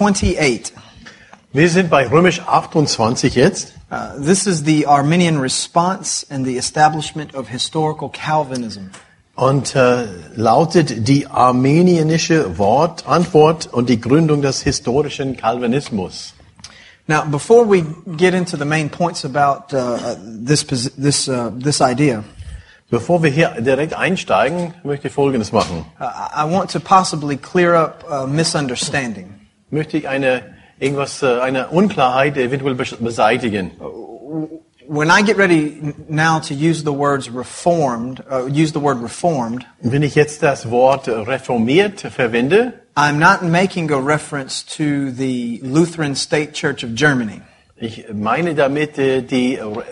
28. Wir sind bei Römisch 28 jetzt. Uh, this is the Arminian response and the establishment of historical Calvinism. Und äh, lautet die armenische Wort, Antwort und die Gründung des historischen Calvinismus. Now, before we get into the main points about uh, this this uh, this idea, Bevor wir hier direkt einsteigen, möchte ich Folgendes machen. uh, I want to possibly clear up a misunderstanding. Möchte ich eine irgendwas, äh, eine Unklarheit eventuell bes- beseitigen. When I get ready now to use the words reformed, uh, use the word reformed, Wenn ich jetzt das Wort reformiert verwende, I'm not making a reference to the Lutheran State Church of Germany. ich meine damit äh, die Re-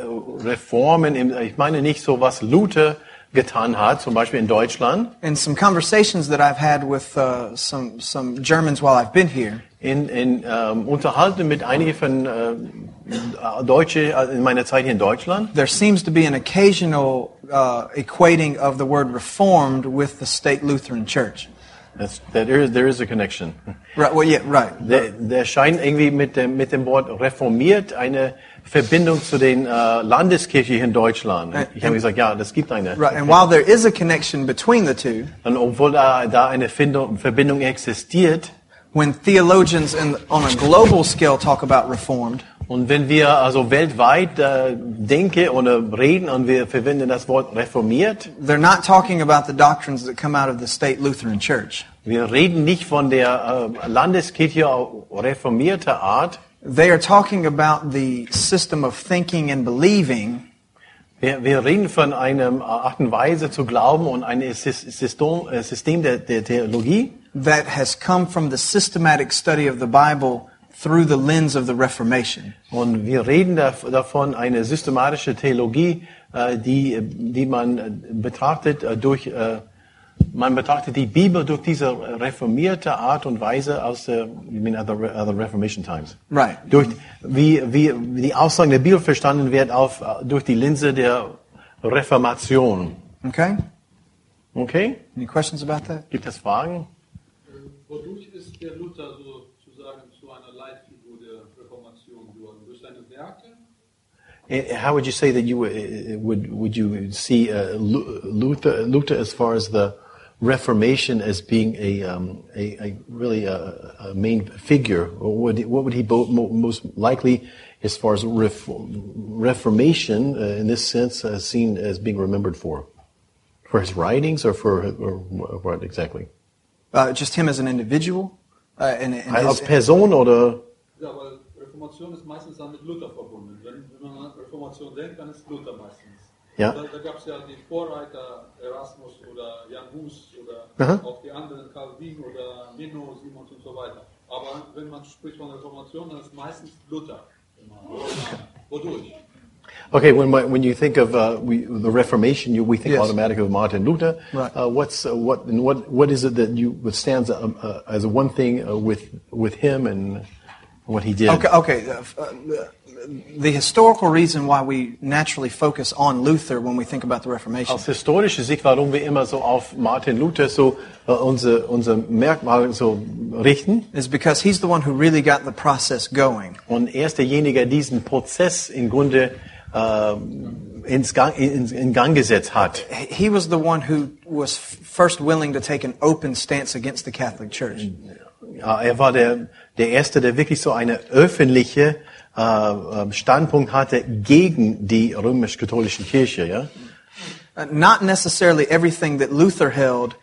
Reformen, im, ich meine nicht so, was Luther getan hat, zum Beispiel in Deutschland. In some conversations that I've had with uh, some some Germans while I've been here, in, in ähm, Unterhalten mit einigen von äh, Deutsche äh, in meiner Zeit hier in Deutschland. there seems to be an occasional uh, equating of the word reformed with the state Lutheran Church. That's, there, is, there is a connection. Right. Well, yeah. Right. Der, der scheint irgendwie mit dem, mit dem Wort reformiert eine Verbindung zu den äh, Landeskirche hier in Deutschland. Ich habe gesagt, ja, das gibt eine. Right. And while there is a connection between the two, Und obwohl da, da eine Findung, Verbindung existiert, when theologians in, on a global scale talk about reformed, und wenn wir also weltweit äh, denken oder äh, reden und wir verwenden das Wort reformiert, they're not talking about the doctrines that come out of the state Lutheran Church. wir reden nicht von der äh, Landeskirche reformierter Art, They are talking about the system of thinking and believing. Wir, wir reden von einer Art und Weise zu glauben und System, äh, System der, der Theologie, that has come from the systematic study of the Bible through the lens of the Reformation. Und wir reden da, davon, eine systematische Theologie, äh, die, die man äh, betrachtet äh, durch, äh, man betrachtet die Bibel durch diese reformierte Art und Weise aus der, you mean other, other Reformation times. Right. Durch, wie, wie, die Aussagen der Bibel verstanden wird auf, durch die Linse der Reformation. Okay? Okay? Any questions about that? Gibt es Fragen? Wodurch ist der Luther sozusagen zu einer Leitfigur der Reformation geworden? Durch seine Werke? Eh, How would you say that you would would, would you see uh, Luther Luther as far as the Reformation as being a um, a, a really a, a main figure? Or would, what would he most likely, as far as ref- Reformation uh, in this sense, uh, seen as being remembered for? For his writings, or for or what exactly? Uh, just him as an individual? Uh, and, and Als his, Person oder? Ja, weil Reformation ist meistens dann mit Luther verbunden. Wenn, wenn man an Reformation denkt, dann ist Luther meistens. Ja. Da, da gab es ja die Vorreiter Erasmus oder Jan Hus oder Aha. auch die anderen, Calvin oder Menno, Simons und so weiter. Aber wenn man spricht von Reformation, dann ist meistens Luther. Immer. Wodurch? Okay, when when you think of uh, we, the Reformation, you, we think Yes. automatically of Martin Luther. Right. Uh, what's uh, what and what what is it that you what stands um, uh, as one thing uh, with with him and what he did? Okay, okay. Uh, the historical reason why we naturally focus on Luther when we think about the Reformation Aus historischer Sicht, warum wir immer so auf Martin Luther so unsere unser Merkmal so richten. is because he's the one who really got the process going. Und er ist derjenige, der diesen Prozess im Grunde äh, ins Gang, in, in Gang gesetzt hat. He was the one who was first willing to take an open stance against the Catholic Church. Ja, er war der, der Erste, der wirklich so eine öffentliche äh, äh, Standpunkt hatte gegen die römisch-katholische Kirche. Ja? Uh, not necessarily everything that Luther held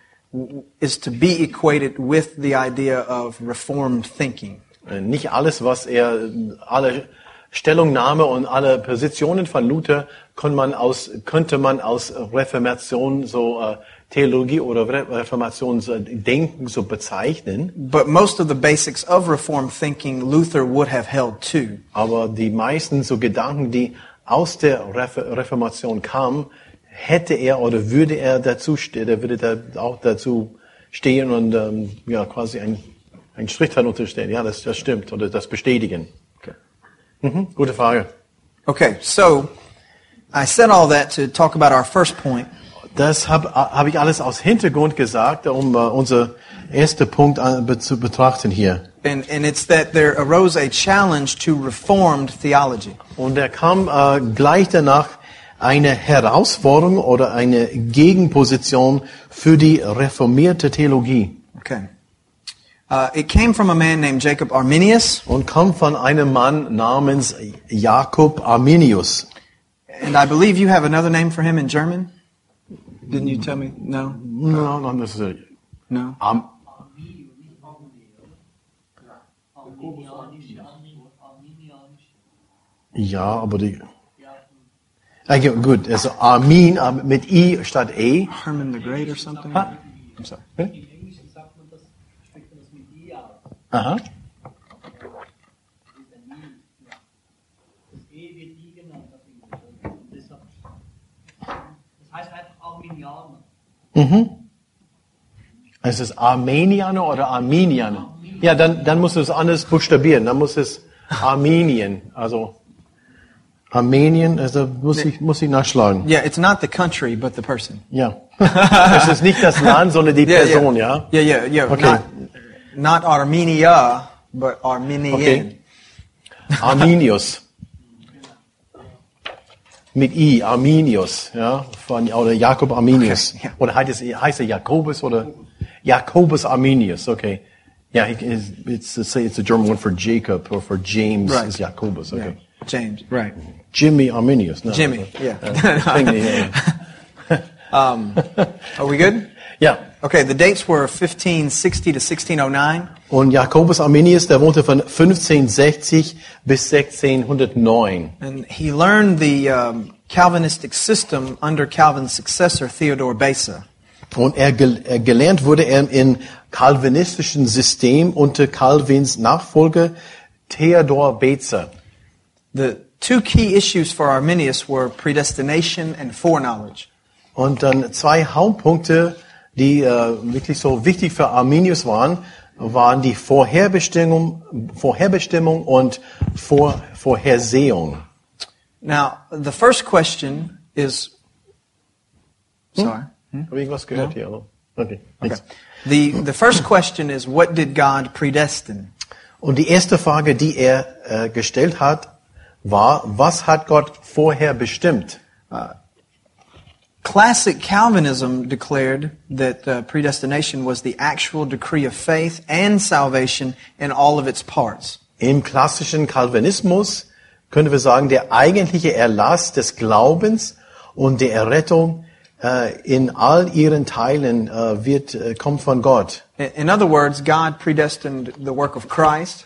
is to be equated with the idea of reformed thinking. Äh, Nicht alles, was er, alle Stellungnahme und alle Positionen von Luther kann man aus, könnte man aus Reformation, so äh, Theologie oder Re Reformationsdenken so bezeichnen. But most of the basics of reformed thinking Luther would have held to. Aber die meisten so Gedanken, die aus der Ref- Reformation kamen, hätte er oder würde er dazu stehen, er würde da auch dazu stehen und ähm, ja quasi ein, ein Strich darunter stehen. Ja, das, das stimmt oder das bestätigen. Mhm, gute Frage. Okay, so I said all that to talk about our first point. Das habe hab ich alles aus Hintergrund gesagt, um äh, unser erster Punkt an, be, zu betrachten hier. And, and it's that there arose a challenge to reformed theology. Und da kam äh, gleich danach eine Herausforderung oder eine Gegenposition für die reformierte Theologie. Okay. Uh, it came from a man named Jacob Arminius, und kommt von einem Mann namens Jakob Arminius. and I believe you have another name for him in German. Didn't you tell me? No? No, not necessarily. No? Am ja, aber die. Ah, ja, gut, also Armin äh, mit I statt E. Herman the Great or something? Ha? I'm sorry. Einfach Arminianer. Mhm. Ist es Armenianer oder Arminianer? Ja, dann, dann muss es anders buchstabieren. Dann muss es Armenien, also Armenien, also muss ich, muss ich nachschlagen. Yeah, it's not the country, but the person. Ja. Es ist nicht das Land, sondern die Person, ja? Yeah, yeah, yeah. Okay. Not, not Armenia, but Armenian. Okay. Arminius. Mit I, Arminius, ja, von, oder Jakob Arminius. Okay, ja. Oder heißt, es, heißt er Jakobus oder Jakobus Arminius, okay. Yeah, it's, it's, it's, it's a German one for Jacob or for James Right. is Jakobus, okay. Yeah, James, right. Jimmy Arminius, no. Jimmy, yeah. Thingy, yeah. Are we good? ja. Okay, the dates were 1560 to 1609. Und Jakobus Arminius, der wohnte von 1560 bis 1609. And he learned the um, Calvinistic system under Calvin's successor, Theodore Beza. Und er, gel er gelernt wurde er im calvinistischen System unter Calvins Nachfolger Theodor Bezer. The two key issues for Arminius were predestination and foreknowledge. Und dann zwei Hauptpunkte, die äh, wirklich so wichtig für Arminius waren, waren die Vorherbestimmung, Vorherbestimmung und Vor Vorhersehung. Now, the first question is. Sorry. Habe ich was gehört hier? oder? Okay. Okay. The, the first question is what did God predestine? Und die erste Frage, die er äh, gestellt hat, war, was hat Gott vorher bestimmt? Classic Calvinism declared that uh, predestination was the actual decree of faith and salvation in all of its parts. Im klassischen Calvinismus können wir sagen, der eigentliche Erlass des Glaubens und der Errettung äh, in all ihren Teilen äh, wird, äh, kommt von Gott. In other words, God predestined the work of Christ,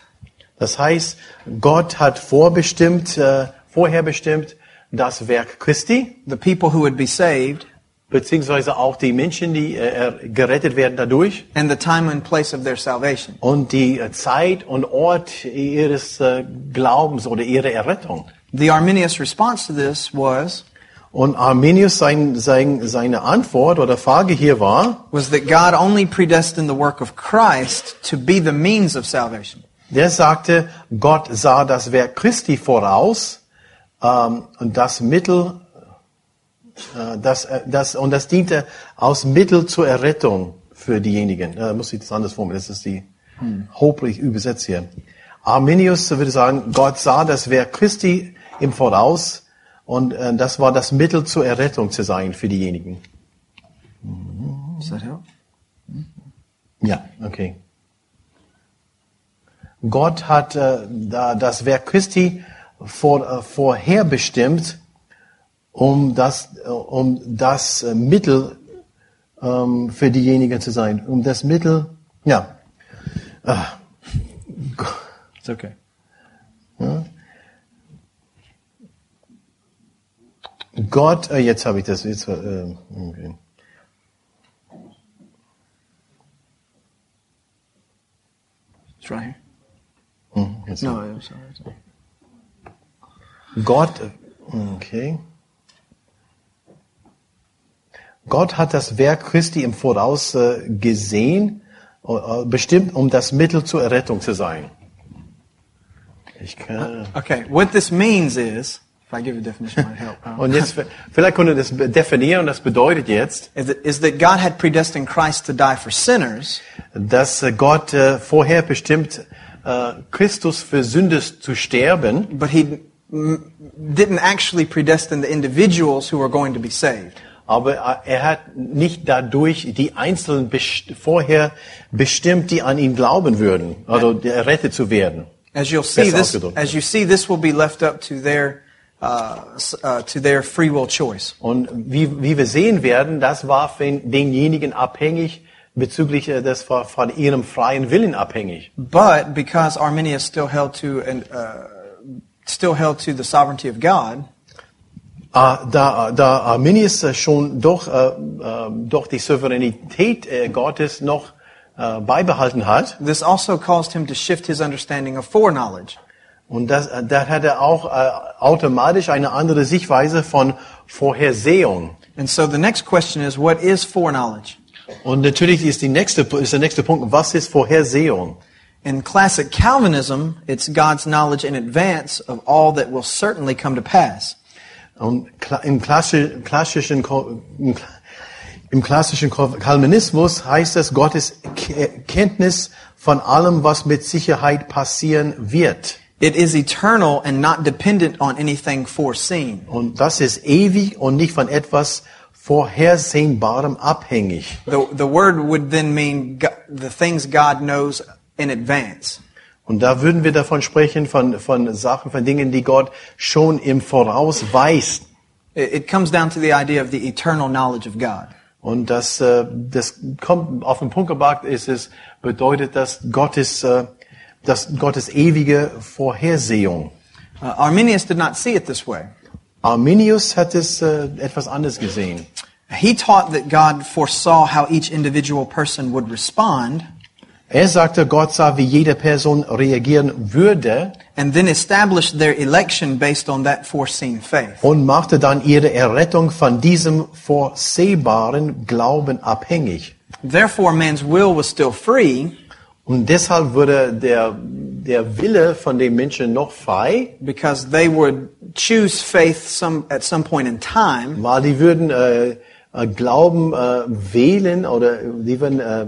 Das heißt, Gott hat vorbestimmt, äh, vorher bestimmt das Werk Christi, the people who would be saved, beziehungsweise auch die Menschen, die äh, er, gerettet werden dadurch and the time and place of their salvation. und die äh, Zeit und Ort ihres äh, Glaubens oder ihrer Errettung. The Arminius response to this was Und Arminius sein, sein, seine Antwort oder Frage hier war, was that God only predestined the work of Christ to be the means of salvation. der sagte, Gott sah das Werk Christi voraus und das Mittel, äh, das, äh, das, und das diente als Mittel zur Errettung für diejenigen. Äh, muss ich das anders formulieren? Das ist die hopefully übersetzt hier. Arminius würde sagen, Gott sah das Werk Christi im Voraus und das war das Mittel zur Errettung zu sein für diejenigen. Does that help? Ja, okay. Gott hat äh, da das Werk Christi vor, äh, vorherbestimmt, um das, äh, um das äh, Mittel ähm, für diejenigen zu sein. Um das Mittel, ja. Ah, It's okay. Gott, äh, jetzt habe ich das, jetzt, äh, okay. It's right here. Jetzt No, I'm sorry. Gott, okay. Gott hat das Werk Christi im Voraus äh, gesehen, äh, bestimmt, um das Mittel zur Errettung zu sein. Ich kann, Okay, what this means is, if I give a definition, might help. Um, und jetzt, vielleicht können wir das definieren, das bedeutet jetzt, is that- God had predestined Christ to die for sinners, dass äh, Gott vorher bestimmt, Christus für Sünde zu sterben, but He didn't actually predestine the individuals who were going to be saved. aber äh, er hat nicht dadurch die Einzelnen best vorher bestimmt, die an ihn glauben würden, also errettet zu werden. As you'll see, this as you see, this will be left up to their uh, uh, to their free will choice. Und wie, wie wir sehen werden, das war von denjenigen abhängig, bezüglich, äh, das war von ihrem freien Willen abhängig. But because Arminius still held to and uh, still held to the sovereignty of God, Ah, Da, uh, da uh, Arminius äh, schon doch, äh, doch die Souveränität äh, Gottes noch äh, beibehalten hat, this also caused him to shift his understanding of foreknowledge. und das, äh, da hat er auch äh, automatisch eine andere Sichtweise von Vorhersehung. And so the next question is, what is foreknowledge? Und natürlich ist, die nächste, ist der nächste Punkt, was ist Vorhersehung? In classic Calvinism, it's God's knowledge in advance of all that will certainly come to pass. Um, und kla- im klassi- klassischen, im klassischen Calvinismus heißt es Gottes Kenntnis von allem, was mit Sicherheit passieren wird. It is eternal and not dependent on anything foreseen. Und das ist ewig und nicht von etwas Vorhersehbarem abhängig. The, the word would then mean the things God knows in advance. Und da würden wir davon sprechen, von, von Sachen, von Dingen, die Gott schon im Voraus weiß. It, comes down to the idea of the eternal knowledge of God. Und das, äh, das kommt auf den Punkt gebracht, ist es, bedeutet das Gottes, äh, das Gottes ewige Vorhersehung. Uh, Arminius did not see it this way. Arminius hat es äh, etwas anders gesehen. He taught that God foresaw how each individual person would respond Er sagte, Gott sah, wie jede Person reagieren würde and then established their election based on that foreseen faith. und machte dann ihre Errettung von diesem vorsehbaren Glauben abhängig. Therefore, man's will was still free Und deshalb wurde der, der Wille von den Menschen noch frei, because they would choose faith some, at some point in time, weil die würden äh, äh, Glauben äh, wählen oder die würden äh,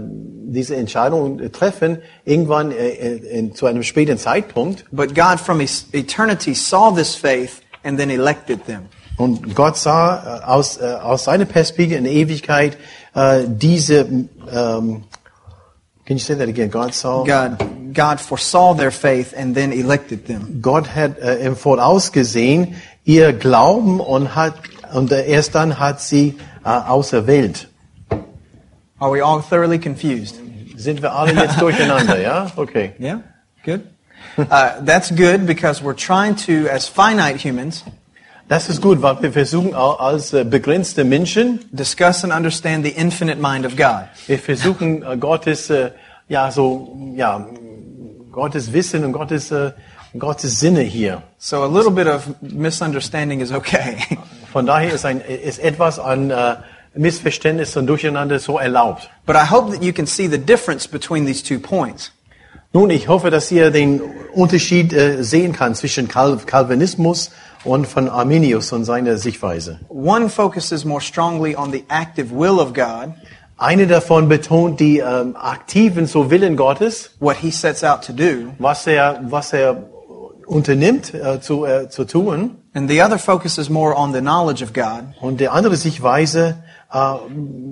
diese Entscheidung treffen, irgendwann äh, in, zu einem späten Zeitpunkt. but God from eternity saw this faith and then elected them. Und Gott sah äh, aus, äh, aus seiner Perspektive in der Ewigkeit äh, diese, ähm, can you say that again? God saw, God, God foresaw their faith and then elected them. Gott hat äh, im Voraus gesehen ihr Glauben und hat und äh, erst dann hat sie äh, auserwählt. Are we all thoroughly confused? Sind wir alle jetzt durcheinander, ja? Okay. Yeah? Good? Uh, that's good because we're trying to, as finite humans, Das ist gut, weil wir versuchen als äh, begrenzte Menschen, discuss and understand the infinite mind of God. wir versuchen äh, Gottes, äh, ja so, ja, Gottes Wissen und Gottes, Gottes Sinne hier. So a little bit of misunderstanding is okay. Von daher ist, ein, ist etwas an äh, Missverständnis und Durcheinander so erlaubt. but I hope that you can see the difference between these two points. Nun, ich hoffe, dass ihr den Unterschied äh, sehen kann zwischen Cal Calvinismus und von Arminius und seiner Sichtweise. One focuses more strongly on the active will of God, Eine davon betont die ähm, aktiven so Willen Gottes, what he sets out to do, was er, was er unternimmt äh, zu, äh, zu tun. and the other focuses more on the knowledge of God, Und die andere Sichtweise äh,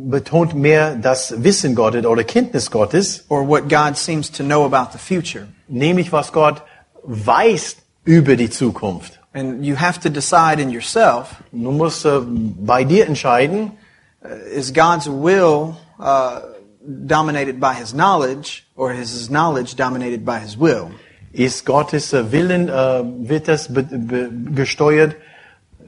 betont mehr das Wissen Gottes oder Kenntnis Gottes, or what God seems to know about the future. nämlich was Gott weiß über die Zukunft. And you have to decide in yourself, Du musst äh, bei dir entscheiden, is God's will uh, dominated by his knowledge, or is his knowledge dominated by his will? ist Gottes äh, Willen, wird das gesteuert?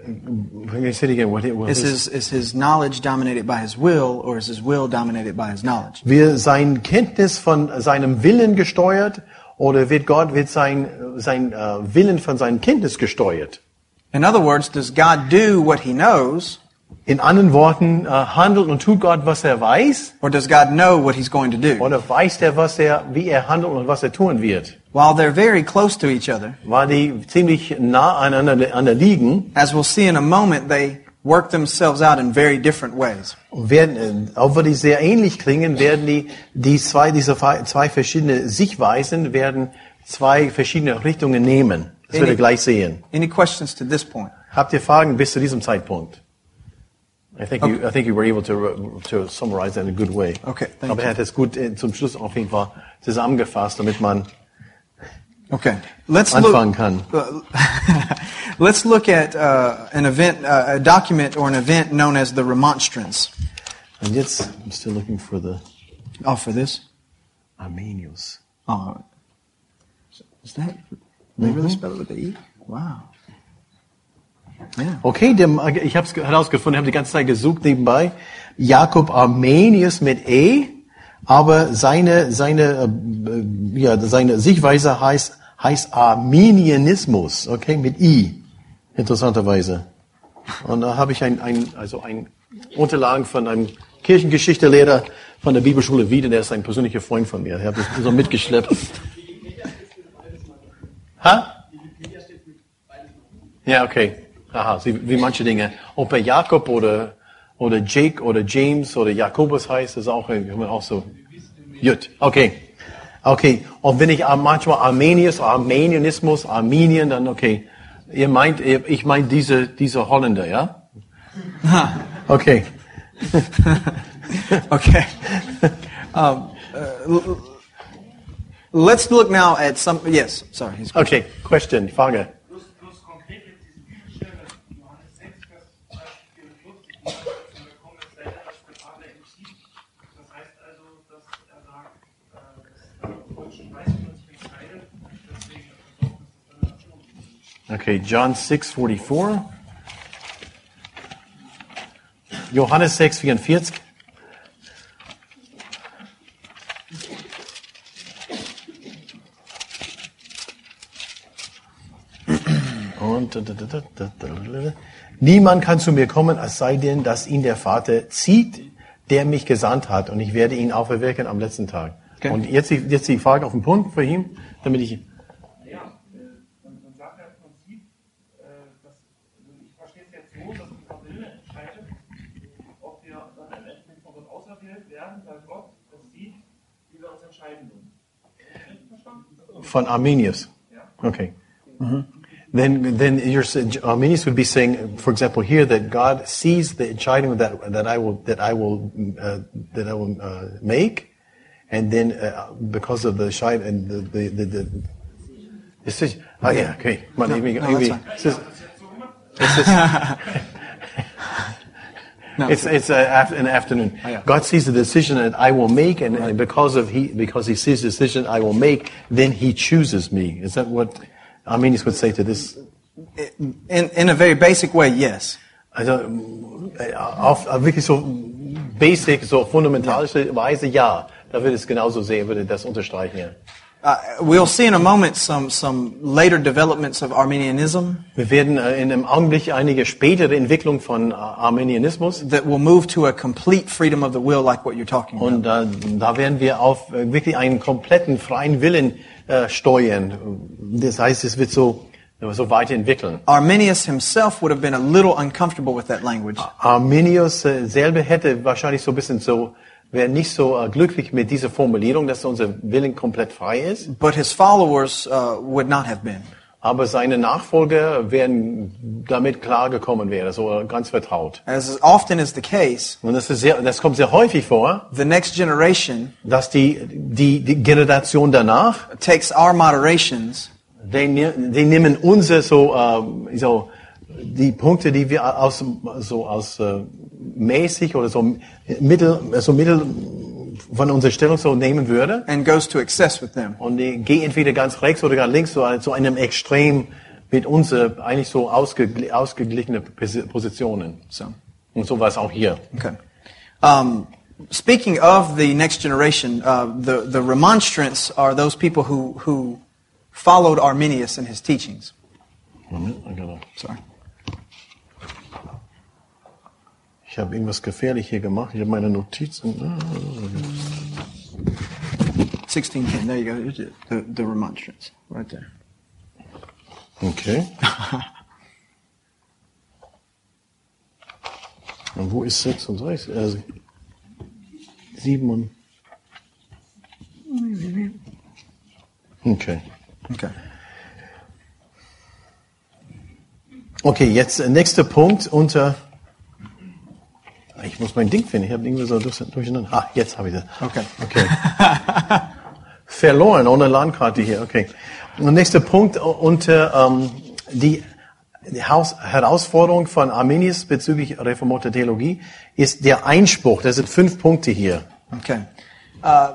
Say it again? What, what Is is- his, is his knowledge dominated by his will, or is his will dominated by his knowledge? Wird sein Kenntnis von seinem Willen gesteuert oder wird Gott wird sein sein äh, Willen von seinem Kenntnis gesteuert? In other words, does God do what he knows, In anderen Worten, äh, handelt und tut Gott, was er weiß, or does God know what he's going to do? oder weiß er, was er, wie er handelt und was er tun wird? While they're very close to each other, Weil die ziemlich nah aneinander, liegen, as we'll see in a moment, they work themselves out in very different ways. werden, äh, obwohl die sehr ähnlich klingen, werden die, die zwei, diese zwei zwei verschiedene Sichtweisen werden zwei verschiedene Richtungen nehmen. Das werdet ihr gleich sehen. Any questions to this point? Habt ihr Fragen bis zu diesem Zeitpunkt? I think you, I think you were able to, to summarize that in a good way. Okay, thank Aber er hat es gut äh, zum Schluss auf jeden Fall zusammengefasst, damit man Okay, let's anfangen look. kann. Uh, let's look at uh, an event, uh, a document or an event known as the Remonstrance. And jetzt, I'm still looking for the Oh, for this? Armenius. Oh, is that? They really spell it with the e? Wow. Okay, dem, ich habe es herausgefunden, habe die ganze Zeit gesucht nebenbei. Jakob Armenius mit E, aber seine seine äh, ja seine Sichtweise heißt heißt Arminianismus, okay, mit I, interessanterweise. Und da habe ich ein, ein also ein Unterlagen von einem Kirchengeschichtelehrer von der Bibelschule Wieden, der ist ein persönlicher Freund von mir. Er hat das so mitgeschleppt. ha? Ja, okay. Aha, wie, wie manche Dinge. Ob er Jakob oder, oder Jake oder James oder Jakobus heißt, ist auch, auch so. Gut, okay. Okay, und wenn ich manchmal Armenius, Armenianismus, Armenien, dann okay. Ihr meint, ihr- ich meine diese, diese Holländer, ja? Okay. Okay. um, uh, let's look now at some. Yes, sorry. Okay, question, Frage. Plus, plus konkret jetzt diesen Bibelstelle, Johannes 6, Vers 44, die kommen jetzt leider, dass der Vater im sieht. Das heißt also, dass er sagt, äh, dass der Volk schon weiß, wie man sich entscheidet. Deswegen versucht es dann schon. Okay, John 6, 44. Johannes 6, 44. Und niemand kann zu mir kommen, es sei denn, dass ihn der Vater zieht, der mich gesandt hat, und ich werde ihn auferwecken am letzten Tag. Okay. Und jetzt, jetzt die Frage auf den Punkt für ihn, damit ich von Arminius. Okay. Then, then you're, sa- Arminius would be saying, for example, here that God sees the entscheidung that that I will that I will uh, that I will uh, make, and then uh, because of the shine and the the the, the decision. Oh yeah, okay. No, irgendwie, that's es ist, No, it's it's uh, af- an afternoon. Oh, yeah. God sees the decision that I will make, and, and because of he because he sees the decision I will make, then He chooses me. Is that what Arminius would say to this? in in a very basic way, yes. Also auf auf wirklich so basic, so fundamentalische Weise, ja. Da würde es genauso sehen, würde das unterstreichen. Ja. Uh, we'll see in a moment some some later developments of Arminianism Wir werden äh, in einem Augenblick einige spätere Entwicklung von äh, Arminianismus that will move to a complete freedom of the will, like what you're talking about. Und äh, da werden wir auf wirklich einen kompletten freien Willen äh, steuern. Das heißt, es wird so, so weiterentwickeln. Arminius himself would have been a little uncomfortable with that language. Arminius selber hätte wahrscheinlich so ein bisschen so, wäre nicht so äh, glücklich mit dieser Formulierung, dass unser Willen komplett frei ist. But his followers uh, would not have been. aber seine Nachfolger werden damit klargekommen wäre, so ganz vertraut. As often is the case, Und das, ist sehr, das kommt sehr häufig vor, the next generation dass die, die, die Generation danach, takes our moderations die, ne- die nehmen unsere so, äh, so die Punkte, die wir aus, so aus äh, mäßig oder so mittel, so mittel von unserer Stellung so nehmen würde. and goes to excess with them. Und die gehen entweder ganz rechts oder ganz links, so zu einem Extrem mit uns eigentlich so ausgegl ausgeglichene Posi- Positionen. So, Und so war es auch hier. okay. Um, speaking of the next generation, uh, the, the remonstrants are those people who, who followed Arminius in his teachings. Moment, genau. Sorry. Ich habe irgendwas gefährlich hier gemacht. Ich habe meine Notizen. Ah. 1610, there you go. The, the remonstrance, right there. Okay. Und wo ist 36? Also 7 und... Okay. Okay. Okay, jetzt äh, nächster Punkt unter. Ich muss mein Ding finden. Ich habe irgendwie so durch- durcheinander. Ah, jetzt habe ich das. Okay. Okay. Verloren ohne Landkarte hier. Okay. Und nächster Punkt unter ähm, die, die Haus Herausforderung von Arminius bezüglich reformierter Theologie ist der Einspruch. Das sind fünf Punkte hier. Okay. Uh,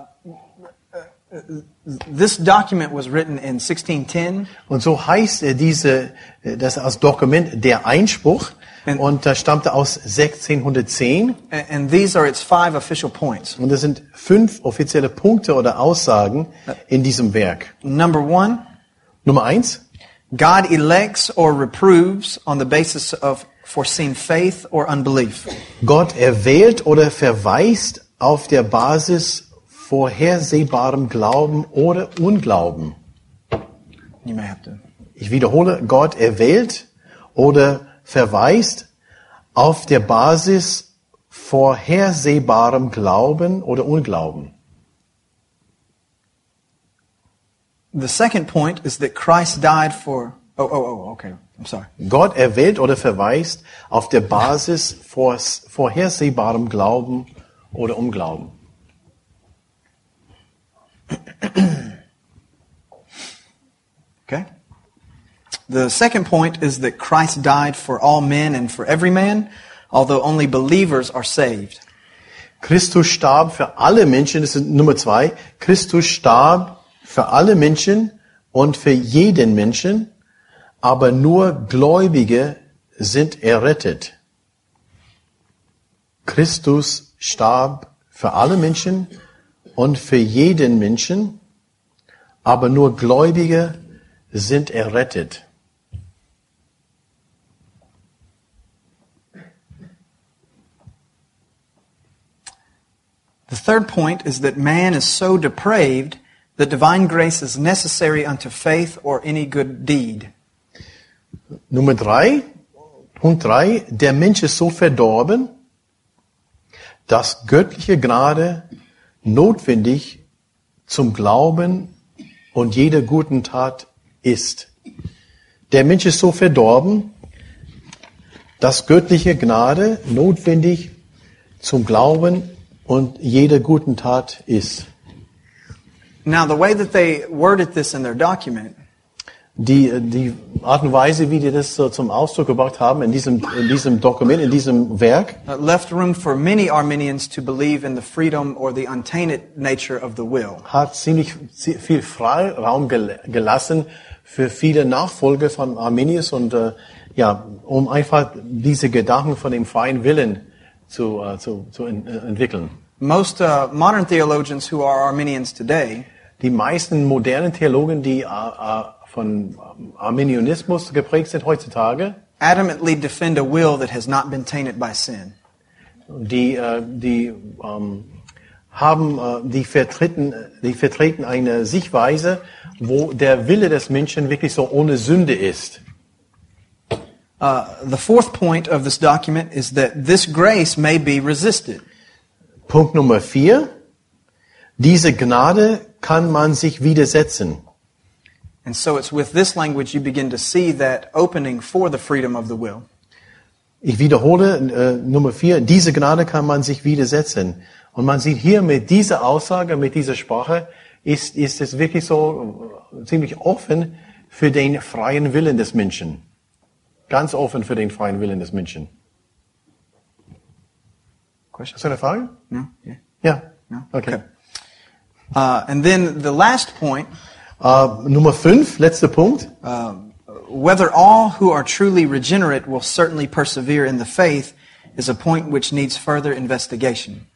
this document was written in 1610. Und so heißt äh, diese, äh, das als Dokument der Einspruch. Und- Und das stammte aus 1610. And, and these are its five official points. Und das sind fünf offizielle Punkte oder Aussagen in diesem Werk. Number one, Nummer eins. God elects or reproves on the basis of foreseen faith or unbelief. Gott erwählt oder verweist auf der Basis vorhersehbarem Glauben oder Unglauben. Ich wiederhole, Gott erwählt oder verweist auf der Basis vorhersehbarem Glauben oder Unglauben. The second point is that Christ died for. Oh, oh, oh, okay. I'm sorry. Gott erwählt oder verweist auf der Basis vor, vorhersehbarem Glauben oder Unglauben. Okay? The second point is that Christ died for all men and for every man, although only believers are saved. Christus starb für alle Menschen, das ist Nummer zwei. Christus starb für alle Menschen und für jeden Menschen, aber nur Gläubige sind errettet. Christus starb für alle Menschen und für jeden Menschen, aber nur Gläubige sind errettet. The third point is that man is so depraved that divine grace is necessary unto faith or any good deed. Nummer drei, Punkt drei, der Mensch ist so verdorben, dass göttliche Gnade notwendig zum Glauben und jeder guten Tat ist. Der Mensch ist so verdorben, dass göttliche Gnade notwendig zum Glauben und jeder guten Tat ist. Now, the way that they worded this in their document Die, die Art und Weise, wie die das so zum Ausdruck gebracht haben in diesem, in diesem Dokument, in diesem Werk, uh, left room for many Arminians to believe in the freedom or the untainted nature of the will. hat ziemlich viel Freiraum gel gelassen für viele Nachfolger von Arminius und äh, ja, um einfach diese Gedanken von dem freien Willen zu, äh, zu, zu en äh, entwickeln. Most uh, modern theologians who are Arminians today Die meisten modernen Theologen, die äh, von ähm, Arminianismus geprägt sind heutzutage, adamantly defend a will that has not been tainted by sin. die, die ähm, haben, die vertreten, die vertreten eine Sichtweise, wo der Wille des Menschen wirklich so ohne Sünde ist. Uh, the fourth point of this document is that this grace may be resisted. Punkt Nummer vier. Diese Gnade kann man sich widersetzen. And so it's with this language you begin to see that opening for the freedom of the will. Ich wiederhole äh, Nummer vier, diese Gnade kann man sich widersetzen. Und man sieht hier mit dieser Aussage, mit dieser Sprache, ist, ist es wirklich so äh, ziemlich offen für den freien Willen des Menschen. Ganz offen für den freien Willen des Menschen. Hast du eine Frage? No? Yeah. Ja. No? Okay. Uh, and then the last point, Äh, Nummer fünf, letzter Punkt. whether all who are truly regenerate will certainly persevere in the faith is a point which needs further investigation.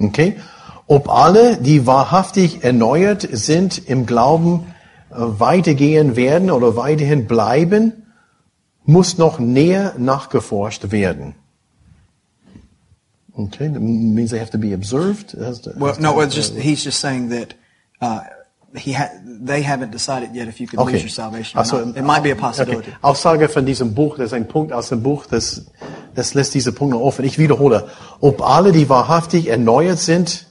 Okay. Ob alle, die wahrhaftig erneuert sind im Glauben, äh, weitergehen werden oder weiterhin bleiben, muss noch näher nachgeforscht werden. Okay, that means they have to be observed. Has to- Well, has no, to- it's just he's just saying that uh, he ha- they haven't decided yet if you could lose your salvation. or Ach so, not. It might be a possibility. Okay. Aussage von diesem Buch, das ist ein Punkt aus dem Buch, das, das lässt diese Punkte offen. Ich wiederhole, ob alle, die wahrhaftig erneuert sind,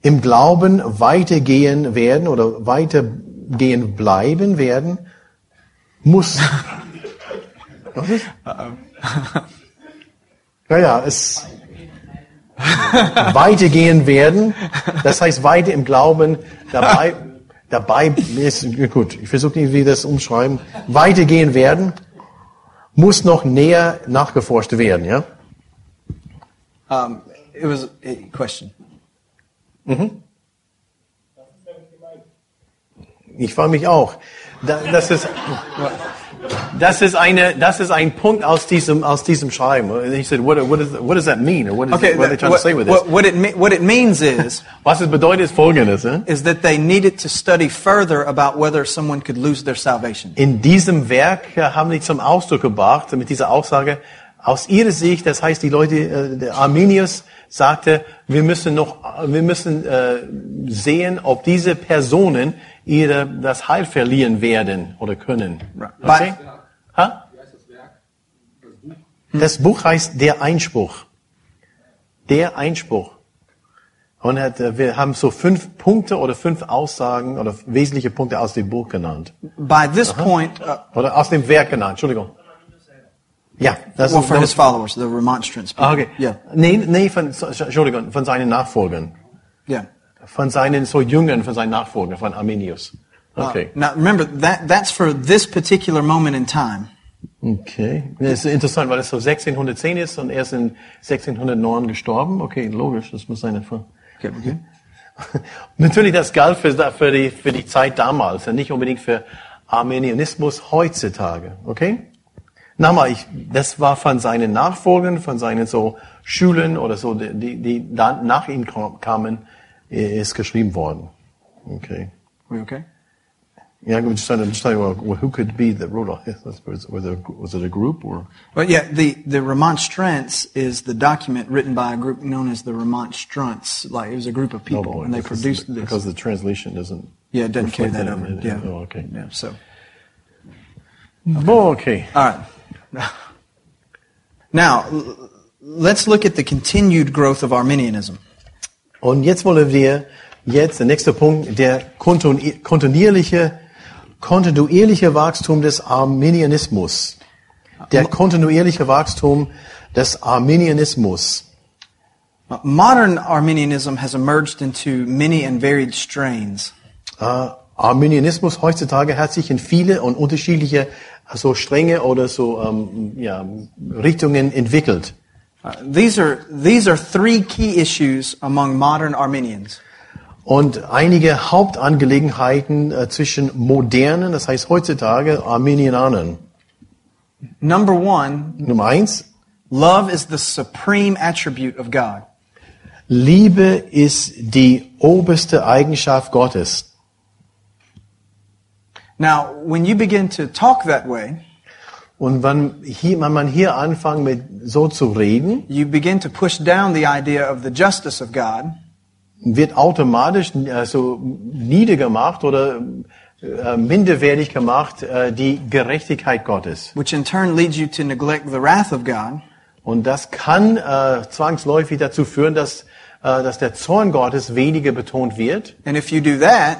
im Glauben weitergehen werden oder weitergehen bleiben werden, muss. Was ist? Ja, ja, es weitergehen werden, das heißt weiter im Glauben dabei, dabei ist, gut, ich versuche nicht, wie das umschreiben, weitergehen werden, muss noch näher nachgeforscht werden, ja? Um, it was a question. Ich frage mich auch. Da- Das ist, das ist eine, das ist ein Punkt aus diesem, aus diesem Schreiben. And he said, what, what, is, what does that mean? Or what, is, Okay, what are they trying what, to say with this? what, it what it means is Was es bedeutet, ist folgendes, eh? is that they needed to study further about whether someone could lose their salvation. In diesem Werk äh, haben die zum Ausdruck gebracht, mit dieser Aussage, aus ihrer Sicht, das heißt, die Leute, äh, der Arminius sagte, wir müssen noch, wir müssen äh, sehen, ob diese Personen ihre, das Heil verlieren werden oder können. Okay? Ha? Das Buch heißt Der Einspruch. Der Einspruch. Und hat, äh, wir haben so fünf Punkte oder fünf Aussagen oder wesentliche Punkte aus dem Buch genannt. By this point, uh, Oder aus dem Werk genannt, Entschuldigung. Ja, das well, ist for his followers, the remonstrance people. Okay. Yeah, Nee, nee, von, Entschuldigung, von seinen Nachfolgern. yeah. Von seinen so Jüngern, von seinen Nachfolgern, von Arminius. Okay. Uh, now remember that that's for this particular moment in time. Okay. Das ist interessant, weil es so 1610 ist und er ist in 1609 gestorben. Okay, logisch, das muss sein. Okay, okay. Natürlich, das galt für, für, die, für die Zeit damals, nicht unbedingt für Armenianismus heutzutage. Okay? Nochmal, ich, das war von seinen Nachfolgern, von seinen so Schülern oder so, die, die, dann nach ihm kam- kamen, äh, ist geschrieben worden. Okay. We okay? Yeah, I'm just trying to, trying well, who could be the ruler? Was, was, was, it a, was it a group or? Well, yeah, the, the Remonstrance is the document written by a group known as the Remonstrants. Like it was a group of people, Oh, boy, and they produced this. Because the translation doesn't. yeah, it doesn't carry reflect that over. Yeah. Oh, okay. Yeah. So, Oh, okay. all right. Now, let's look at the continued growth of Arminianism. Und jetzt wollen wir jetzt der nächste Punkt, der kontinu- kontinuierliche, kontinuierliche Wachstum des Arminianismus. Der kontinuierliche Wachstum des Arminianismus. Uh, Modern Arminianism has emerged into many and varied strains. Äh, Arminianismus heutzutage hat sich in viele und unterschiedliche so Stränge oder so ähm, ja, Richtungen entwickelt. Uh, these are these are three key issues among modern Arminians. Und einige Hauptangelegenheiten äh, zwischen modernen, das heißt heutzutage Arminianern. Number one, Nummer eins, love is the supreme attribute of God. Liebe ist die oberste Eigenschaft Gottes. Now, when you begin to talk that way, Und wenn, hier, wenn man hier anfängt mit so zu reden, you begin to push down the idea of the justice of God wird automatisch äh, so niedergemacht oder äh, minderwertig gemacht äh, die Gerechtigkeit Gottes. which in turn leads you to neglect the wrath of God, Und das kann äh, zwangsläufig dazu führen, dass, äh, dass der Zorn Gottes weniger betont wird. and if you do that,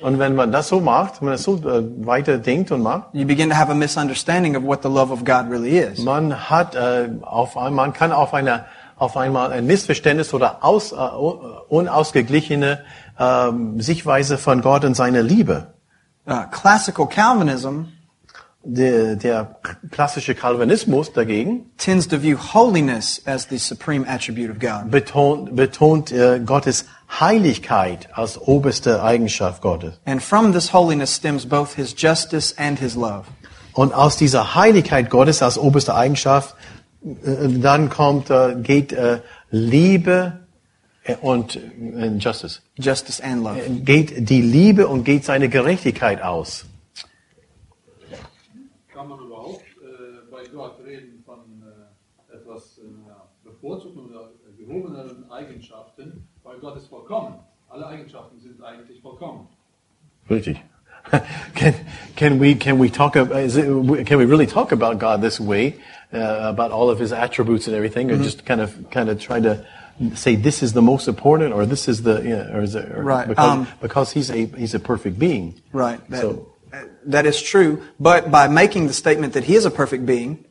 Und wenn man das so macht, wenn man das so äh, weiter denkt und macht, you begin to have a misunderstanding of what the love of God really is. man hat äh, auf einmal, man kann auf eine auf einmal ein Missverständnis oder aus, äh, unausgeglichene ähm, Sichtweise von Gott und seiner Liebe. Uh, classical Calvinism Der, der klassische Calvinismus dagegen tends to view holiness as the supreme attribute of God. betont, betont äh, Gottes Heiligkeit als oberste Eigenschaft Gottes. And from this holiness stems both his justice and his love. Und aus dieser Heiligkeit Gottes als oberste Eigenschaft, äh, dann kommt, äh, geht äh, Liebe äh, und äh, Justice. Justice and love. Geht die Liebe und geht seine Gerechtigkeit aus. Reden von äh, etwas äh, ja, bevorzugten oder gehobenen Eigenschaften? Weil Gott ist vollkommen. Alle Eigenschaften sind eigentlich vollkommen. Richtig. Can, can we can we talk about is it, can we really talk about God this way uh, about all of His attributes and everything, or just kind of kind of try to say this is the most important, or this is the yeah, or is it or Right, because, um, because He's a He's a perfect being. Right. That, So- that is true. But by making the statement that he is a perfect being,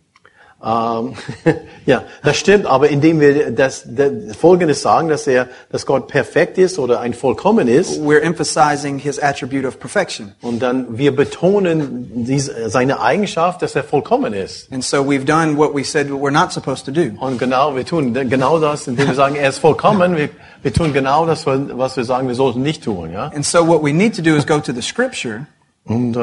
Ähm, ja, das stimmt, aber indem wir das, das Folgendes sagen, dass er, dass Gott perfekt ist oder ein Vollkommen ist, we're emphasizing his attribute of perfection. und dann wir betonen diese, seine Eigenschaft, dass er vollkommen ist. And so we've done what we said we're not supposed to do. Und genau, wir tun genau das, indem wir sagen, er ist vollkommen. Wir, wir tun genau das, was wir sagen, wir sollten nicht tun. Ja? And so what we need to do is go to the scripture Und äh,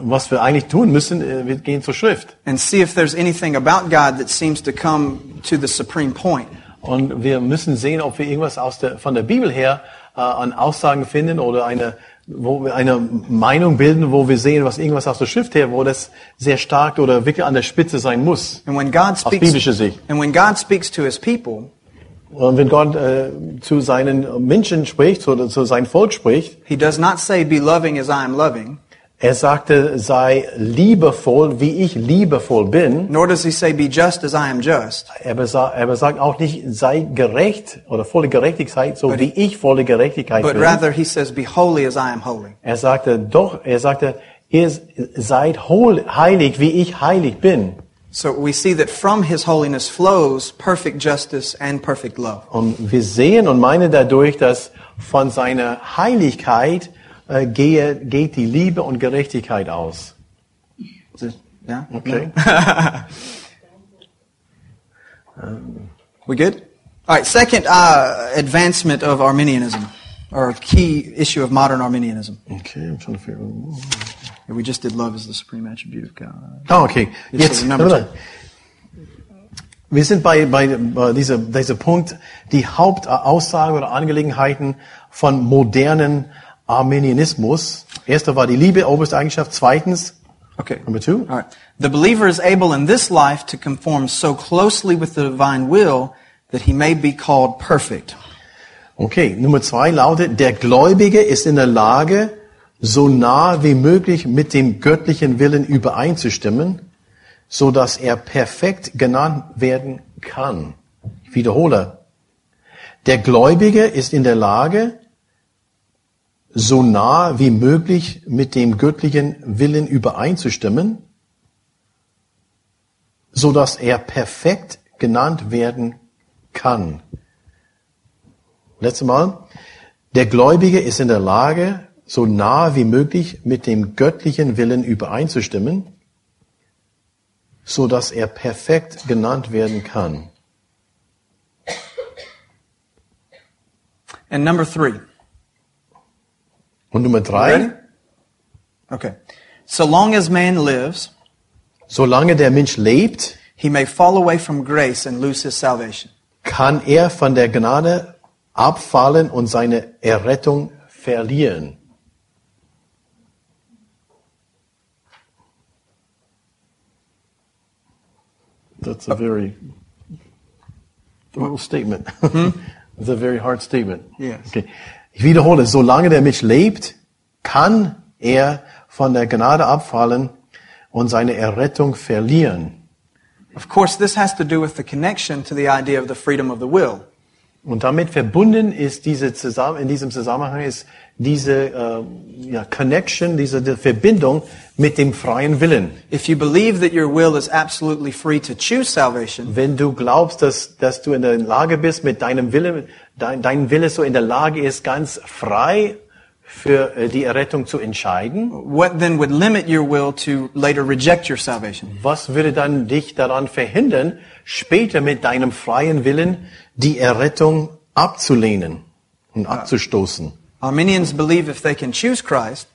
was wir eigentlich tun müssen, äh, wir gehen zur Schrift. and see if there's anything about God that seems to come to the supreme point. Und wir müssen sehen, ob wir irgendwas aus der, von der Bibel her äh, an Aussagen finden oder eine, wo wir eine Meinung bilden, wo wir sehen, was irgendwas aus der Schrift her, wo das sehr stark oder wirklich an der Spitze sein muss. And when God Aus speaks, biblischer Sicht. and when God speaks to his people, Und wenn Gott äh, zu seinen Menschen spricht oder zu seinem Volk spricht, he does not say, be loving as I am loving, er sagte, sei liebevoll, wie ich liebevoll bin. nor does he say, be just as I am just. Er besagt, er besagt auch nicht, sei gerecht oder volle Gerechtigkeit, so wie ich volle Gerechtigkeit But bin. rather he says, be holy as I am holy. Er sagte doch, er sagte, ihr seid heilig, wie ich heilig bin. So we see that from his holiness flows perfect justice and perfect love. Und wir sehen und meinen dadurch, dass von seiner Heiligkeit äh, gehe, geht die Liebe und Gerechtigkeit aus. Yeah? Okay. We good? All right. Second uh, advancement of Arminianism, or key issue of modern Arminianism. Okay, I'm trying to figure out. We just did love as the supreme attribute of God. Ah, okay. Jetzt Jetzt, warte wir sind bei, bei, bei dieser, dieser Punkt, die Hauptaussagen oder Angelegenheiten von modernen Arminianismus. Erster war die Liebe, oberste Eigenschaft. Zweitens, Okay. number two, All right. The believer is able in this life to conform so closely with the divine will that he may be called perfect. Okay, Nummer zwei lautet, der Gläubige ist in der Lage, so nah wie möglich mit dem göttlichen Willen übereinzustimmen, so dass er perfekt genannt werden kann. Ich wiederhole. Der Gläubige ist in der Lage, so nah wie möglich mit dem göttlichen Willen übereinzustimmen, so dass er perfekt genannt werden kann. Letztes Mal. Der Gläubige ist in der Lage, so nah wie möglich mit dem göttlichen Willen übereinzustimmen, so dass er perfekt genannt werden kann. And number three. Und Nummer drei, Okay. So long as man lives, solange der Mensch lebt, he may fall away from grace and lose his salvation. kann er von der Gnade abfallen und seine Errettung verlieren. That's a very difficult statement. That's a very hard statement. Yes. Okay. Ich wiederhole, solange der Mensch lebt, kann er von der Gnade abfallen und seine Errettung verlieren. Of course, this has to do with the connection to the idea of the freedom of the will. Und damit verbunden ist diese zusammen, in diesem Zusammenhang ist diese äh, ja, Connection, diese die Verbindung mit dem freien Willen. If you believe that your will is absolutely free to choose salvation, Wenn du glaubst, dass, dass du in der Lage bist, mit deinem Willen, dein, dein Wille so in der Lage ist, ganz frei für äh, die Errettung zu entscheiden, what then would limit your will to later reject your salvation? was würde dann dich daran verhindern, später mit deinem freien Willen die Errettung abzulehnen und abzustoßen? Arminians believe if they can choose Christ,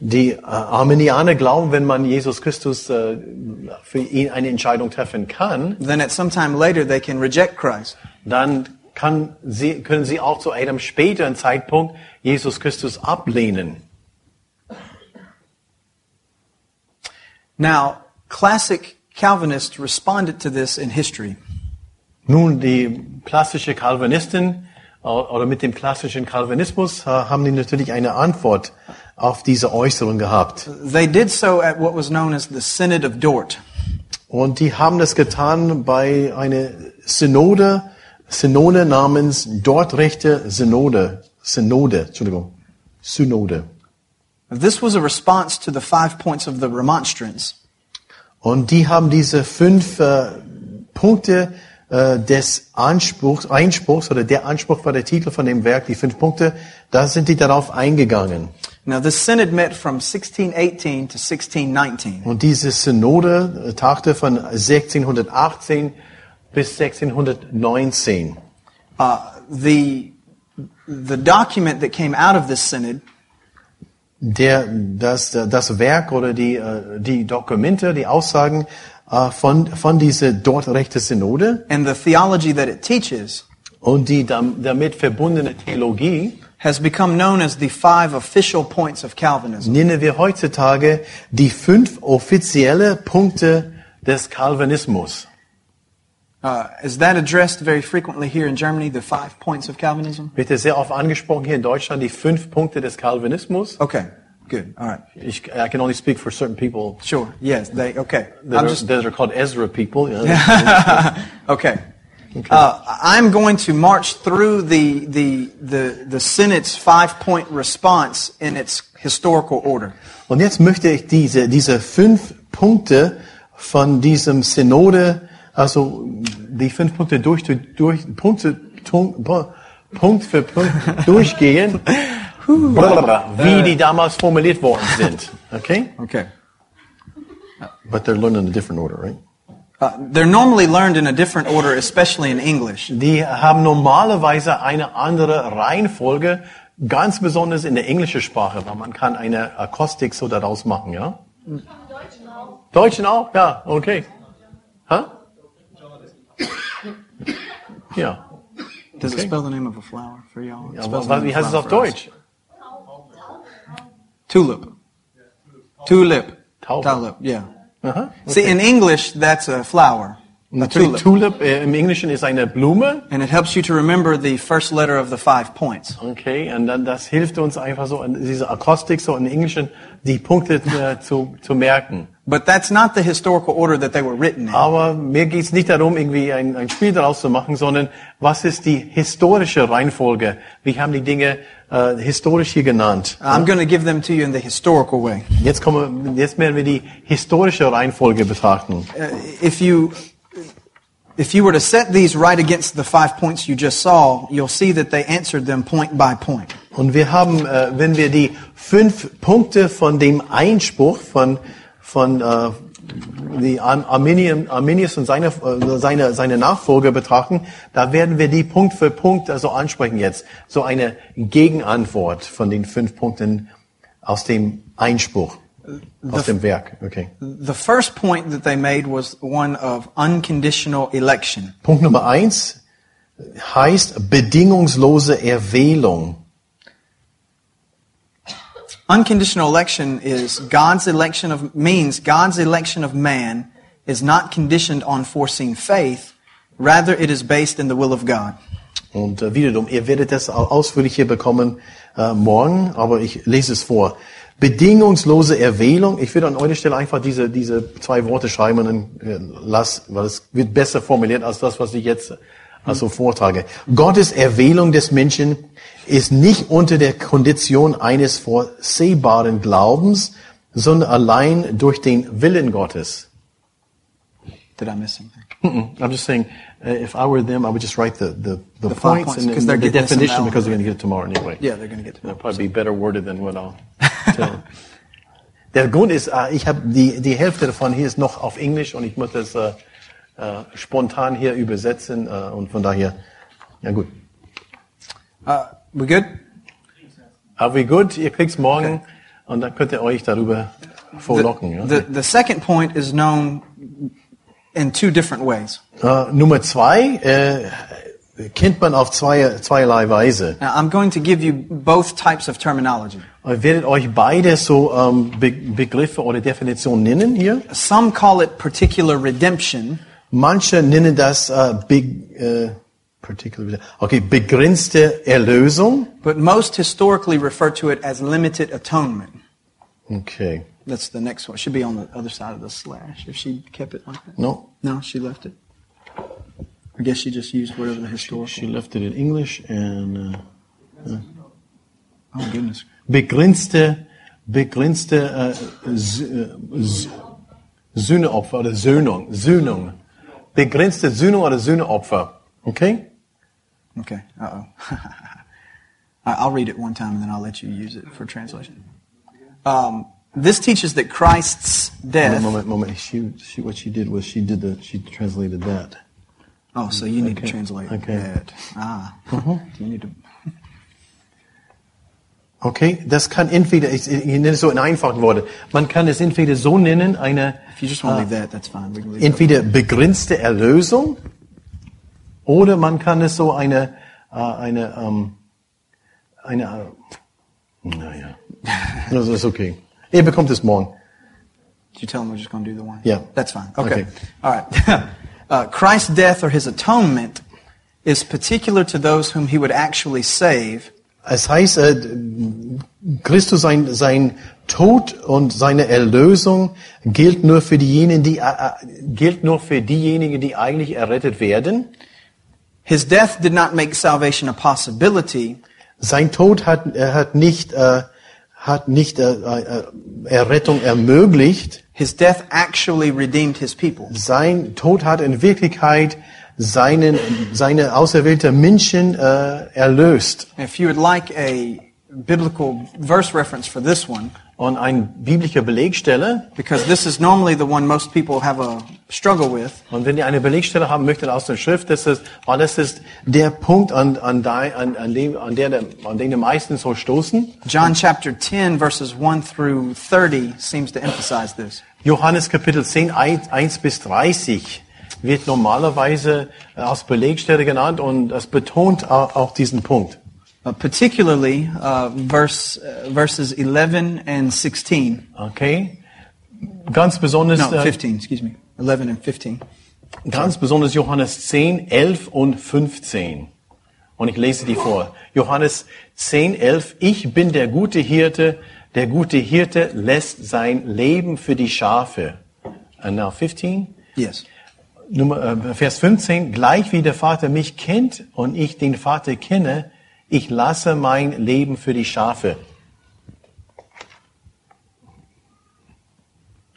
Die äh, Arminianer glauben, wenn man Jesus Christus äh, für ihn eine Entscheidung treffen kann, then at some time later they can reject Christ. dann kann sie, können sie auch zu einem späteren Zeitpunkt Jesus Christus ablehnen. Now, classic Calvinists responded to this in history. Nun, die klassische Calvinisten oder mit dem klassischen Calvinismus äh, haben die natürlich eine Antwort auf diese Äußerung gehabt. They did so at what was known as the Synod of Dort. Und die haben das getan bei einer Synode, Synode namens Dortrechte Synode, Synode, Entschuldigung, Synode. This was a response to the five points of the Remonstrance. Und die haben diese fünf äh, Punkte äh, des Anspruchs, Einspruchs oder der Anspruch war der Titel von dem Werk, die fünf Punkte, da sind die darauf eingegangen. Now, this synod met from 1618 to 1619. Und diese Synode äh, tagte von 1618 bis 1619. Uh, the, the document that came out of this synod Der, das, das Werk oder die, äh, die Dokumente, die Aussagen von, von dieser dort rechte Synode and the theology that it teaches und die dam- damit verbundene Theologie has become known as the five official points of Calvinism. nennen wir heutzutage die fünf offizielle Punkte des Calvinismus. Uh, is that addressed very frequently here in Germany, the five points of Calvinism? Wird sehr oft angesprochen hier in Deutschland, die fünf Punkte des Calvinismus. Okay, good. All right. I can only speak for certain people Sure. Yes, they, okay. that, I'm are, just, that are called Ezra people. yeah. okay. Uh, I'm going to march through the, the, the, the Synod's five point response in its historical order. Und jetzt möchte ich diese, diese fünf Punkte von diesem Synode, also die fünf Punkte durch, durch Punkte, Punkt für Punkt durchgehen, wie die damals formuliert worden sind. Okay? Okay. But they're learned in a different order, right? Uh, they're normally learned in a different order, especially in English. Die haben normalerweise eine andere Reihenfolge, ganz besonders in der englischen Sprache, weil man kann eine Akustik so daraus machen, ja? Deutschen auch? Ja, okay. Huh? Ja. Does Okay. it spell the name of a flower for y'all? Ja was, wie heißt es auf for us. Tulip. Tulip. Tulip, yeah. Aha. See, in English, that's a flower. Natürlich, tulip. Tulip äh, im Englischen ist eine Blume. And it helps you to remember the first letter of the five points. Okay, und dann das hilft uns einfach so, diese Akustik so im Englischen die Punkte äh, zu, zu merken. But that's not the historical order that they were written in. Aber mir geht's nicht darum, irgendwie ein, ein Spiel daraus zu machen, sondern was ist die historische Reihenfolge? Wie haben die Dinge äh, historisch hier genannt? I'm going to give them to you in the historical way. Jetzt kommen, jetzt werden wir die historische Reihenfolge betrachten. Uh, if you if you were to set these right against the five points you just saw, you'll see that they answered them point by point. Und wir haben, äh, wenn wir die fünf Punkte von dem Einspruch von von äh, die Ar- Arminian, Arminius und seine, äh, seine, seine Nachfolger betrachten, da werden wir die Punkt für Punkt also ansprechen jetzt. So eine Gegenantwort von den fünf Punkten aus dem Einspruch, aus dem Werk. Okay. The first point that they made was one of unconditional election. Punkt Nummer eins heißt bedingungslose Erwählung. Unconditional election is God's election of means God's election of man is not conditioned on foreseen faith, rather it is based in the will of God. Und äh, wiederum, ihr werdet das ausführlich hier bekommen äh, morgen, aber ich lese es vor. Bedingungslose Erwählung. Ich würde an eurer Stelle einfach diese, diese zwei Worte schreiben und dann äh, lass, weil es wird besser formuliert als das, was ich jetzt also vortrage. Gottes Erwählung des Menschen ist nicht unter der Kondition eines vorsehbaren Glaubens, sondern allein durch den Willen Gottes. Did I miss something? I'm just saying, if I were them, I would just write the, the, the, The points points, and then the getting this in definition because they're going to get it tomorrow anyway. Yeah, they're going to get to It'll that. probably be better worded than what I'll tell. Der Grund ist, äh, ich habe die, die Hälfte davon hier ist noch auf Englisch und ich muss das äh, äh, spontan hier übersetzen äh, und von daher, ja gut. Uh, we good? Are we good? Ihr kriegt's morgen und dann könnt ihr euch darüber vorlocken. Ja? The, the second point is known in two different ways. Äh, Nummer zwei äh, kennt man auf zwei, zweierlei Weise. Now, I'm going to give you both types of terminology. Äh, ich werde euch beide so ähm, Be Begriffe oder Definitionen nennen hier. Some call it particular redemption, Manche nennen das äh, be äh, particular, okay, begrenzte Erlösung. but most historically refer to it as limited atonement. Okay. That's the next one. Should be on the other side of the slash. If she kept it like that. No, No, she left it. I guess she just used whatever the historical. she left it in English and uh, oh goodness. begrenzte, begrenzte äh, Sü- Sühneopfer oder Söhnung, Söhnung. Begrenzte Söhnung oder Sühneopfer. Okay? Okay. Uh oh. I'll read it one time and then I'll let you use it for translation. Um, this teaches that Christ's death. Moment, moment. She, she, what she did was she did the, she translated that. Oh, so you need Okay. to translate Okay. that. Ah. You need to. Okay, das kann entweder, ich, ich nenne es so in einfachen Worten, man kann es entweder so nennen, eine If you just want to leave that, that's fine. We can leave entweder begrenzte Erlösung oder man kann es so eine, äh, eine, ähm, eine, äh, naja, das ist okay. Ihr bekommt es morgen. Did you tell him we're just going to do the one? Yeah. That's fine. Okay. Okay. All right. uh, Christ's death or his atonement is particular to those whom he would actually save, Es heißt, äh, Christus sein, sein Tod und seine Erlösung gilt nur für diejenigen, die, äh, äh, gilt nur für diejenigen, die eigentlich errettet werden. his death did not make salvation a possibility, Sein Tod hat, er hat nicht, äh, hat nicht äh, äh, Errettung ermöglicht. his death actually redeemed his people. Sein Tod hat in Wirklichkeit seinen, seine auserwählte Menschen äh, erlöst. If you would like a biblical verse reference for this one, Und ein biblischer Belegstelle, because this is normally the one most people have a struggle with, und wenn ihr eine Belegstelle haben möchtet aus der Schrift, das ist, weil das ist der Punkt, an, an, an, an, dem, an, der, an den die meisten so stoßen. John chapter 10 verses 1 through 30 seems to emphasize this. Johannes Kapitel 10, 1, 1 bis 30 wird normalerweise als Belegstelle genannt und das betont auch diesen Punkt. Uh, particularly uh, verse, uh, verses 11 and 16. Okay? Ganz besonders, No, äh, 15, excuse me. 11 and 15. ganz besonders Johannes 10, 11 und 15. Und ich lese die vor. Johannes 10, 11. Ich bin der gute Hirte. Der gute Hirte lässt sein Leben für die Schafe. And now 15. Yes. Nummer, äh, Vers 15, gleich wie der Vater mich kennt und ich den Vater kenne, ich lasse mein Leben für die Schafe.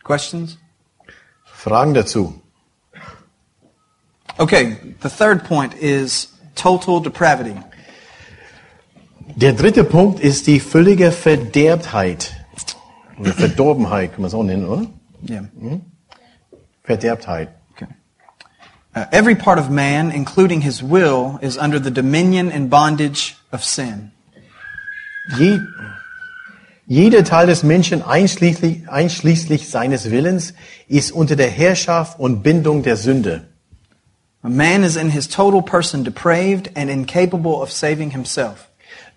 Questions? Fragen dazu? Okay, the third point is total depravity. Der dritte Punkt ist die völlige Verderbtheit. Verdorbenheit, kann man es auch nennen, oder? Yeah. Verderbtheit. Uh, every part of man, including his will, is under the dominion and bondage of sin. Je, jeder Teil des Menschen, einschließlich, einschließlich seines Willens, ist unter der Herrschaft und Bindung der Sünde. A man is in his total person depraved and incapable of saving himself.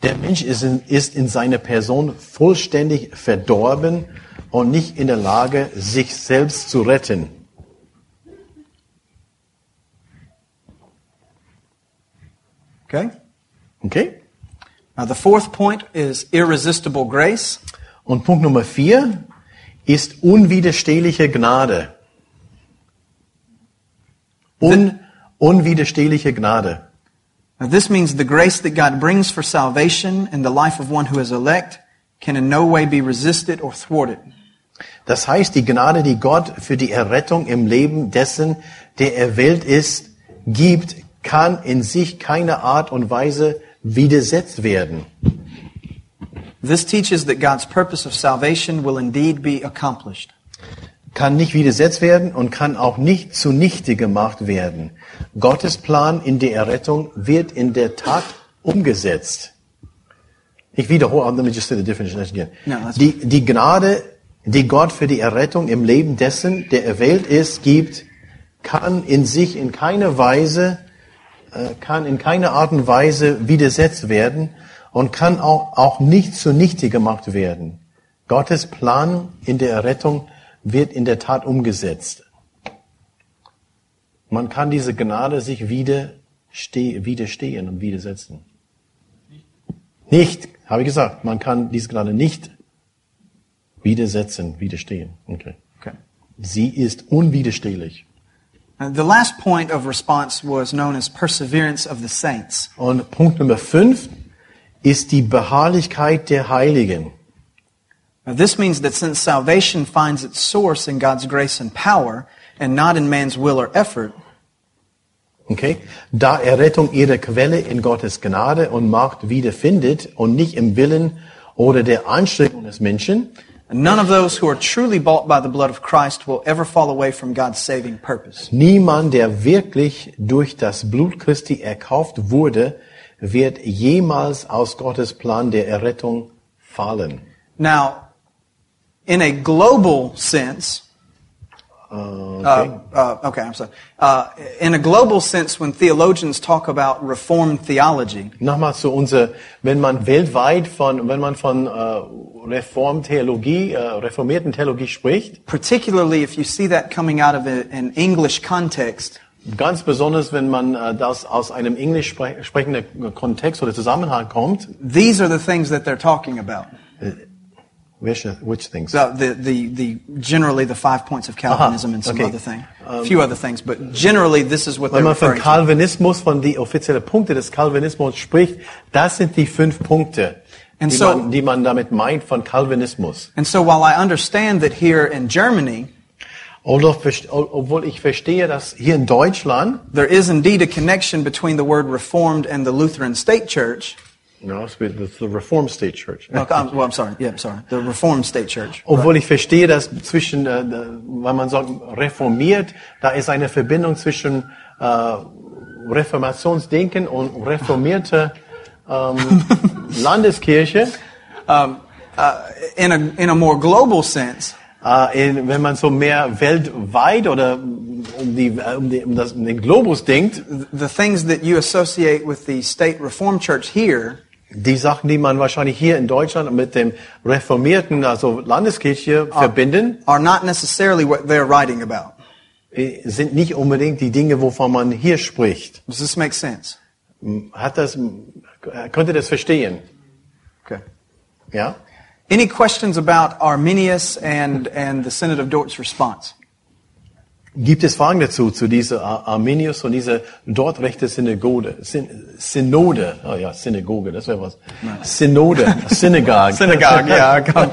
Der Mensch ist in, ist in seiner Person vollständig verdorben und nicht in der Lage, sich selbst zu retten. Okay? Okay? Now, the fourth point is irresistible grace. Und Punkt Nummer vier ist unwiderstehliche Gnade. Un, unwiderstehliche Gnade. Now, this means the grace that God brings for salvation in the life of one who is elect can in no way be resisted or thwarted. Das heißt, die Gnade, die Gott für die Errettung im Leben dessen, der erwählt ist, gibt, kann in sich keine Art und Weise widersetzt werden. This teaches that God's purpose of salvation will indeed be accomplished. Kann nicht widersetzt werden und kann auch nicht zunichte gemacht werden. Gottes Plan in der Errettung wird in der Tat umgesetzt. Ich wiederhole, let me just say the definition again. That's Die, die Gnade, die Gott für die Errettung im Leben dessen, der erwählt ist, gibt, kann in sich in keiner Weise, kann in keiner Art und Weise widersetzt werden und kann auch, auch nicht zunichte gemacht werden. Gottes Plan in der Errettung wird in der Tat umgesetzt. Man kann diese Gnade sich widerste widerstehen und widersetzen. Nicht, habe ich gesagt, man kann diese Gnade nicht widersetzen, widerstehen. Okay. Okay. Sie ist unwiderstehlich. Uh, the last point of response was known as perseverance of the saints. Und Punkt Nummer fünf ist die Beharrlichkeit der Heiligen. Now, this means that since salvation finds its source in God's grace and power and not in man's will or effort, Okay? Da Errettung ihre Quelle in Gottes Gnade und Macht wiederfindet und nicht im Willen oder der Anstrengung des Menschen, none of those who are truly bought by the blood of Christ will ever fall away from God's saving purpose. niemand, der wirklich durch das Blut Christi erkauft wurde, wird jemals aus Gottes Plan der Errettung fallen. Now, in a global sense, Okay? uh, uh, okay, I'm sorry. Uh, in a global sense, when theologians talk about Reformed theology, Nochmal zu unser, wenn man weltweit von, wenn man von äh, Reformtheologie, äh, reformierten Theologie spricht, particularly if you see that coming out of an English context, ganz besonders wenn man äh, das aus einem englisch spre sprechenden Kontext oder Zusammenhang kommt, these are the things that they're talking about. Welche, which things? The, the, the, the generally the five points of uh-huh. Calvinism Aha, and some okay. other thing, a few other things, but generally this is what Wenn man von. Calvinismus, von die offiziellen Punkte des Calvinismus spricht, das sind die fünf Punkte, And die, so- man, die man damit meint von Calvinismus. And so while I understand that here in Germany obwohl ich verstehe, dass hier in Deutschland, there is indeed a connection between the word Reformed and the Lutheran State Church. No, it's the Reformed State Church. Oh, I'm, well, I'm sorry. Yeah, I'm sorry. The Reformed State Church. Obwohl ich verstehe, dass zwischen, äh, wenn man sagt reformiert, da ist eine Verbindung zwischen äh, Reformationsdenken und reformierte ähm, Landeskirche. In a, in a more global sense, Äh, in, wenn man so mehr weltweit oder um, die, um, die, um, das, um den Globus denkt, the things that you associate with the State Reformed Church here die Sachen, die man wahrscheinlich hier in Deutschland mit dem reformierten, also Landeskirche verbinden, are not necessarily what they're writing about. äh, sind nicht unbedingt die Dinge, wovon man hier spricht. Does this make sense? Hat das, könnt ihr das verstehen? Okay. Ja? Any questions about Arminius and, and the Synod of Dort's response? Gibt es Fragen dazu, zu dieser Ar- Arminius und dieser dort rechte Synagode, Syn Synode, oh ja, Synagoge, das wäre was. Synode, Synagogue. Synagogue, yeah. come.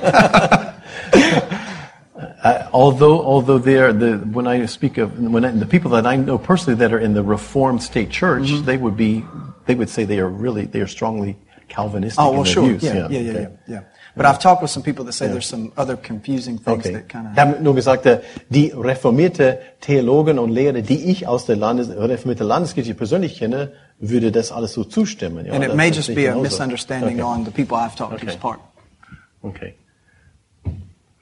Uh, although, although they're the, when I speak of, when I, the people that I know personally that are in the Reformed State Church, Mm-hmm. they would be, they would say they are really, they are strongly Calvinistic Oh, in well, their sure. views. Yeah, yeah, yeah, okay. yeah, yeah. But I've talked with some people that say there's some other confusing things Okay. that kind of. habe nur gesagt, die reformierte Theologen und Lehrer, die ich aus der Landes reformierten Landeskirche persönlich kenne, würde das alles so zustimmen. Ja, And it may just be a misunderstanding okay. on the people I've talked Okay. part. Okay.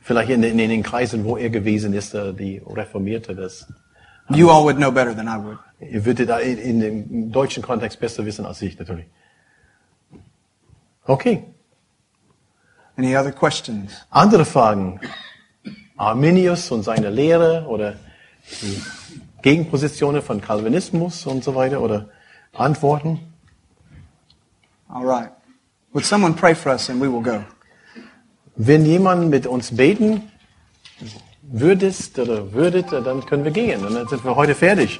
Vielleicht in, in, in den Kreisen, wo er gewesen ist, äh, die Reformierte, das, You all would know better than I would. ihr würdet da in, in dem deutschen Kontext besser wissen als ich natürlich. Okay. Any other questions? Andere Fragen? Arminius und seine Lehre oder die Gegenpositionen von Calvinismus und so weiter oder Antworten? All right. Would someone pray for us and we will go? Wenn jemand mit uns beten würdest oder würdet, dann können wir gehen und dann sind wir heute fertig.